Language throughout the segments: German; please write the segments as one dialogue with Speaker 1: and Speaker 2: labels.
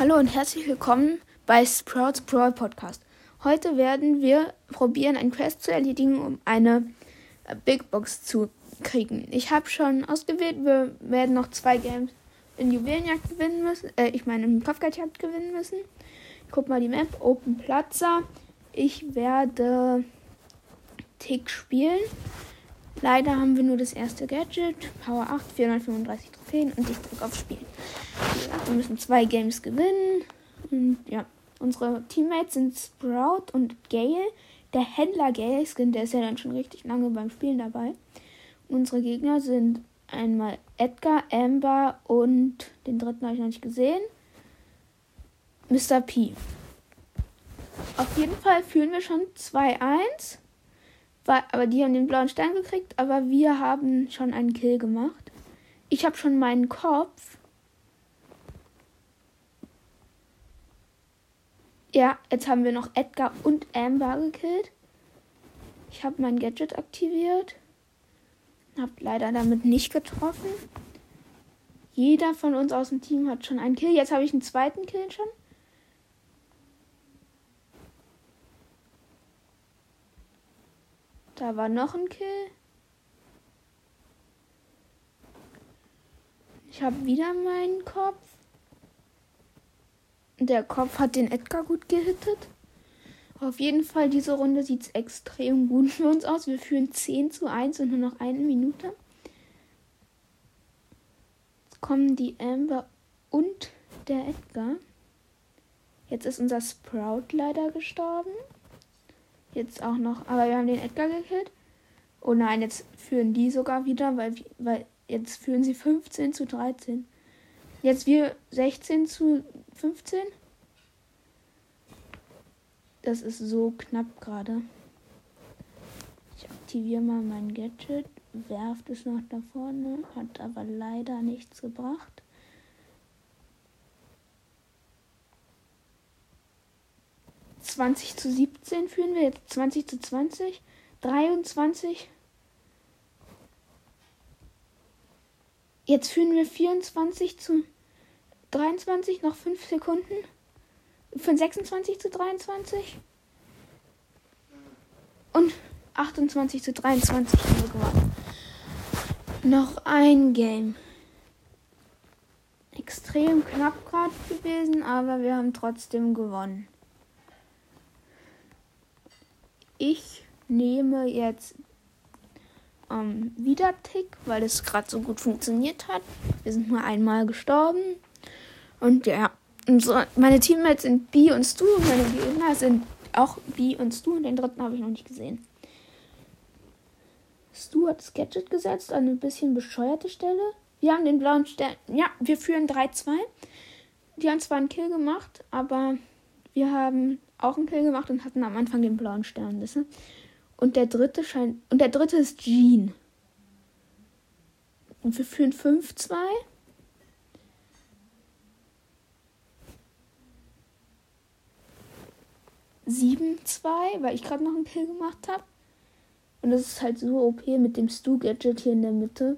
Speaker 1: Hallo und herzlich willkommen bei Sprouts Brawl Podcast. Heute werden wir probieren, ein Quest zu erledigen, um eine äh, Big Box zu kriegen. Ich habe schon ausgewählt, wir werden noch zwei Games in Juwelenjagd gewinnen müssen. Äh, ich meine, in Kopfgeldjagd gewinnen müssen. Ich guck mal die Map. Open Plaza. Ich werde Tick spielen. Leider haben wir nur das erste Gadget. Power 8, 435 Trophäen und ich drücke auf Spielen. Wir müssen zwei Games gewinnen. Und ja, unsere Teammates sind Sprout und Gale. Der Händler Gale Skin, der ist ja dann schon richtig lange beim Spielen dabei. Unsere Gegner sind einmal Edgar, Amber und den dritten habe ich noch nicht gesehen. Mr. P. Auf jeden Fall fühlen wir schon 2-1. Aber die haben den blauen Stern gekriegt, aber wir haben schon einen Kill gemacht. Ich habe schon meinen Kopf. Ja, jetzt haben wir noch Edgar und Amber gekillt. Ich habe mein Gadget aktiviert. Hab leider damit nicht getroffen. Jeder von uns aus dem Team hat schon einen Kill. Jetzt habe ich einen zweiten Kill schon. Da war noch ein Kill. Ich habe wieder meinen Kopf. Der Kopf hat den Edgar gut gehittet. Auf jeden Fall, diese Runde sieht es extrem gut für uns aus. Wir führen 10 zu 1 und nur noch eine Minute. Jetzt kommen die Amber und der Edgar. Jetzt ist unser Sprout leider gestorben. Jetzt auch noch, aber wir haben den Edgar gekillt. Oh nein, jetzt führen die sogar wieder, weil, weil jetzt führen sie 15 zu 13. Jetzt wir 16 zu 15. Das ist so knapp gerade. Ich aktiviere mal mein Gadget, werft es noch da vorne, hat aber leider nichts gebracht. 20 zu 17 führen wir jetzt 20 zu 20. 23. Jetzt führen wir 24 zu 23, noch 5 Sekunden. Von 26 zu 23. Und 28 zu 23 haben wir gewonnen. Noch ein Game. Extrem knapp gerade gewesen, aber wir haben trotzdem gewonnen. Ich nehme jetzt ähm, wieder Tick, weil es gerade so gut funktioniert hat. Wir sind nur einmal gestorben. Und ja, unsere, meine Teammates sind B und Stu. Meine Gegner sind auch B und Stu. Und den dritten habe ich noch nicht gesehen. Stu hat das Gadget gesetzt an eine bisschen bescheuerte Stelle. Wir haben den blauen Stern. Ja, wir führen 3-2. Die haben zwar einen Kill gemacht, aber wir haben auch einen Kill gemacht und hatten am Anfang den blauen Stern, wissen? Und der dritte scheint. Und der dritte ist Jean. Und wir führen 5-2. Sieben, zwei, weil ich gerade noch einen Kill gemacht habe. Und das ist halt so OP mit dem Stu-Gadget hier in der Mitte.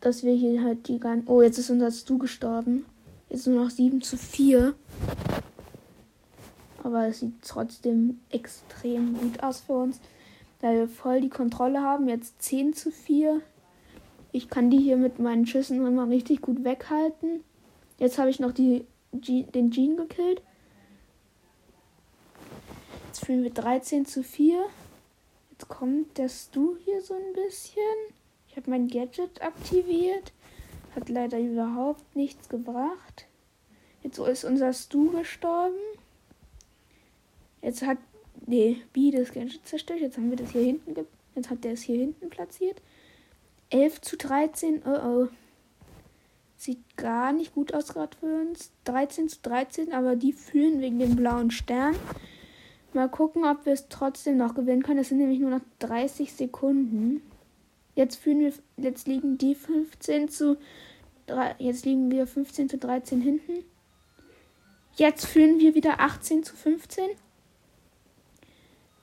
Speaker 1: Dass wir hier halt die ganzen. Oh, jetzt ist unser Stu gestorben. Jetzt nur noch 7 zu 4. Aber es sieht trotzdem extrem gut aus für uns. Da wir voll die Kontrolle haben. Jetzt 10 zu 4. Ich kann die hier mit meinen Schüssen immer richtig gut weghalten. Jetzt habe ich noch die, den Jean gekillt. Jetzt führen wir 13 zu 4. Jetzt kommt der Stu hier so ein bisschen. Ich habe mein Gadget aktiviert. Hat leider überhaupt nichts gebracht. Jetzt ist unser Stu gestorben. Jetzt hat nee, B das Gadget zerstört. Jetzt haben wir das hier hinten. Jetzt hat der es hier hinten platziert. 11 zu 13. Oh oh. Sieht gar nicht gut aus gerade für uns. 13 zu 13, aber die führen wegen dem blauen Stern. Mal gucken, ob wir es trotzdem noch gewinnen können. Das sind nämlich nur noch 30 Sekunden. Jetzt führen wir, jetzt liegen die 15 zu, jetzt liegen wir 15 zu 13 hinten. Jetzt führen wir wieder 18 zu 15.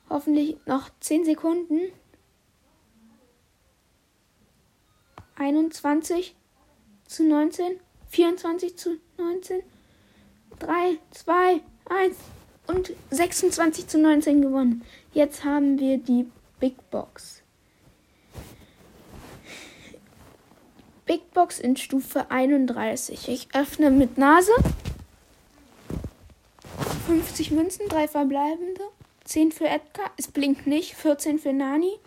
Speaker 1: Hoffentlich noch 10 Sekunden. 21 zu 19. 24 zu 19. 3, 2, 1 und 26 zu 19 gewonnen. Jetzt haben wir die Big Box. Big Box in Stufe 31. Ich öffne mit Nase. 50 Münzen, 3 verbleibende. 10 für Edgar, es blinkt nicht. 14 für Nani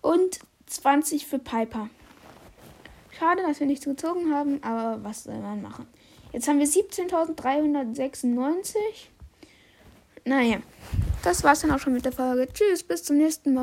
Speaker 1: und 20 für Piper. Schade, dass wir nichts gezogen haben, aber was soll man machen? Jetzt haben wir 17.396. Naja, das war's dann auch schon mit der Folge. Tschüss, bis zum nächsten Mal.